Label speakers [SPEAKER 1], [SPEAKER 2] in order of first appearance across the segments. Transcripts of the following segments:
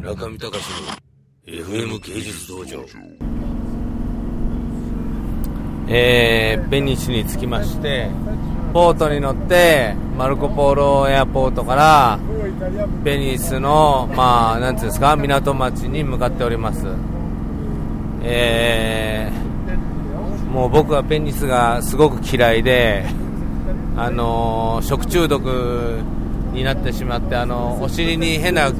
[SPEAKER 1] 村上隆の FM 芸術道場。
[SPEAKER 2] えー、ベニスに着きましてボートに乗ってマルコ・ポーロエアポートからベニスの、まあ、なんていうんですか港町に向かっております、えー、もう僕はベニスがすごく嫌いで、あのー食中毒になってしまって、あのお尻に変な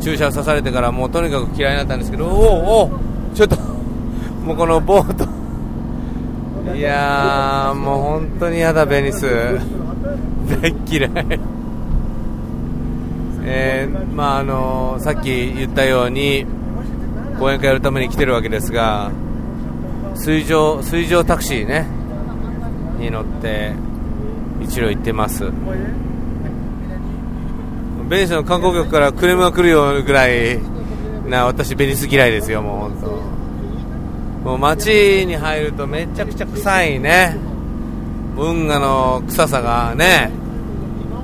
[SPEAKER 2] 注射を刺されてからもうとにかく嫌いになったんですけど、おおちょっと もうこのボートいやー、もう本当に嫌だ、ベニス。大嫌い。えー、まああのさっき言ったように、講演会やるために来てるわけですが、水上、水上タクシーね、に乗って、一路行ってます。ベニスの観光局からクレームが来るよぐらいな、私、ベニス嫌いですよ、もう本当。もう街に入るとめちゃくちゃ臭いね運河の臭さがね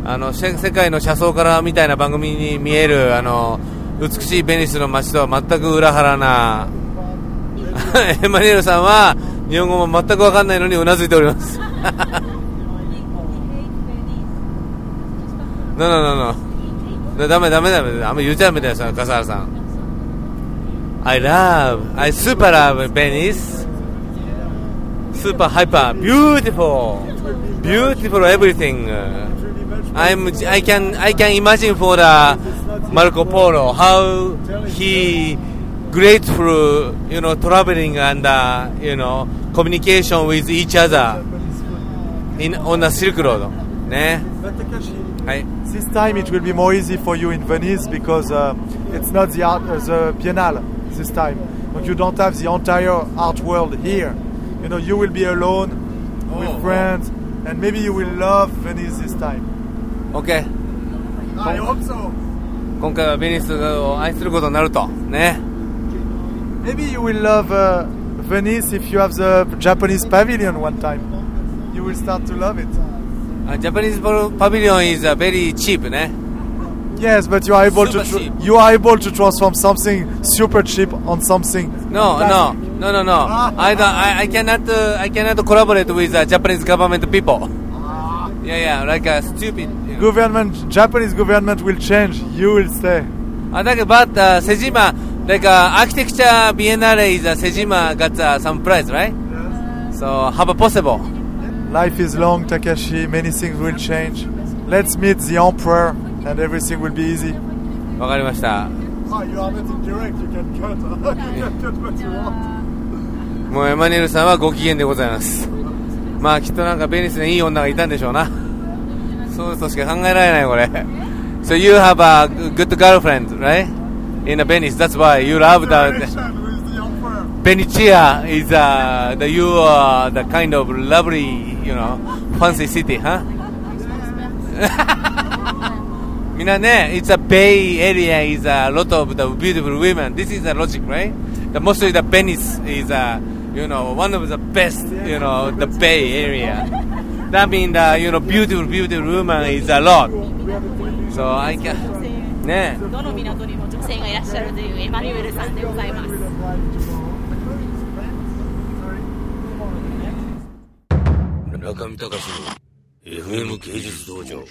[SPEAKER 2] あのせ世界の車窓からみたいな番組に見えるあの美しいベニスの街とは全く裏腹なエマニュエルさんは日本語も全く分かんないのにうなずいております No, no, no, no. ダメダメダメあんま言っちゃダメだよ、笠原さん。I love, I super love Venice. Super hyper, beautiful, beautiful everything. I'm, I can, I can imagine for the Marco Polo how he grateful, you know, traveling and uh, you know communication with each other in on the Silk Road. ね。
[SPEAKER 3] But Takashi,
[SPEAKER 2] はい。
[SPEAKER 3] this time it will be more easy for you in Venice because uh, it's not the art, uh, the Biennale this time. Donc you don't have the entire art world here. You know, you will be alone with
[SPEAKER 2] Oh,
[SPEAKER 3] friends, and maybe you will love Venice this time.
[SPEAKER 2] OK。
[SPEAKER 3] I hope so.
[SPEAKER 2] 今回はベニスを愛することになると。ね。
[SPEAKER 3] Maybe you will love uh, Venice if you have the Japanese pavilion one time. You will start to love it.
[SPEAKER 2] Uh, Japanese pavilion is uh, very cheap ね。
[SPEAKER 3] Yes, but you are able to
[SPEAKER 2] Super
[SPEAKER 3] tr-
[SPEAKER 2] cheap.
[SPEAKER 3] you are able to transform something super cheap on something.
[SPEAKER 2] No, no,
[SPEAKER 3] classic.
[SPEAKER 2] no, no, no. I, don't, I, I cannot, uh, I cannot collaborate with uh, Japanese government people. Yeah, yeah, like a stupid. You know.
[SPEAKER 3] Government, Japanese government will change. You will stay.
[SPEAKER 2] Uh, like, but uh, Sejima, like uh, architecture biennale is uh, Sejima got uh, some prize, right? So how possible?
[SPEAKER 3] Life is long, Takashi. Many things will change. Let's meet the emperor, and everything will be easy.
[SPEAKER 2] わかりました。
[SPEAKER 3] Oh, you are not in direct. You can cut. you can cut what you want.
[SPEAKER 2] もうエマニュエルさんはご機嫌でございます。まあきっとなんかベニスにいい女がいたんでしょうな。そうとしか考えられないこれ。So you have a good girlfriend, right? In a Venice. That's why you love the
[SPEAKER 3] with the emperor.
[SPEAKER 2] Benicia is uh, the you are the kind of lovely, you know, fancy city, huh? みんなね、it's a Bay area is a lot of the beautiful women. This is the logic, right? The mostly the Venice is a, you know, one of the best, you know, the Bay area. That means the, you know, beautiful, beautiful woman is a lot. So I can, ね。
[SPEAKER 4] どの港にも女性がいらっしゃるというエマニュエルさんでございます。
[SPEAKER 1] 村上隆の FM 芸術道場。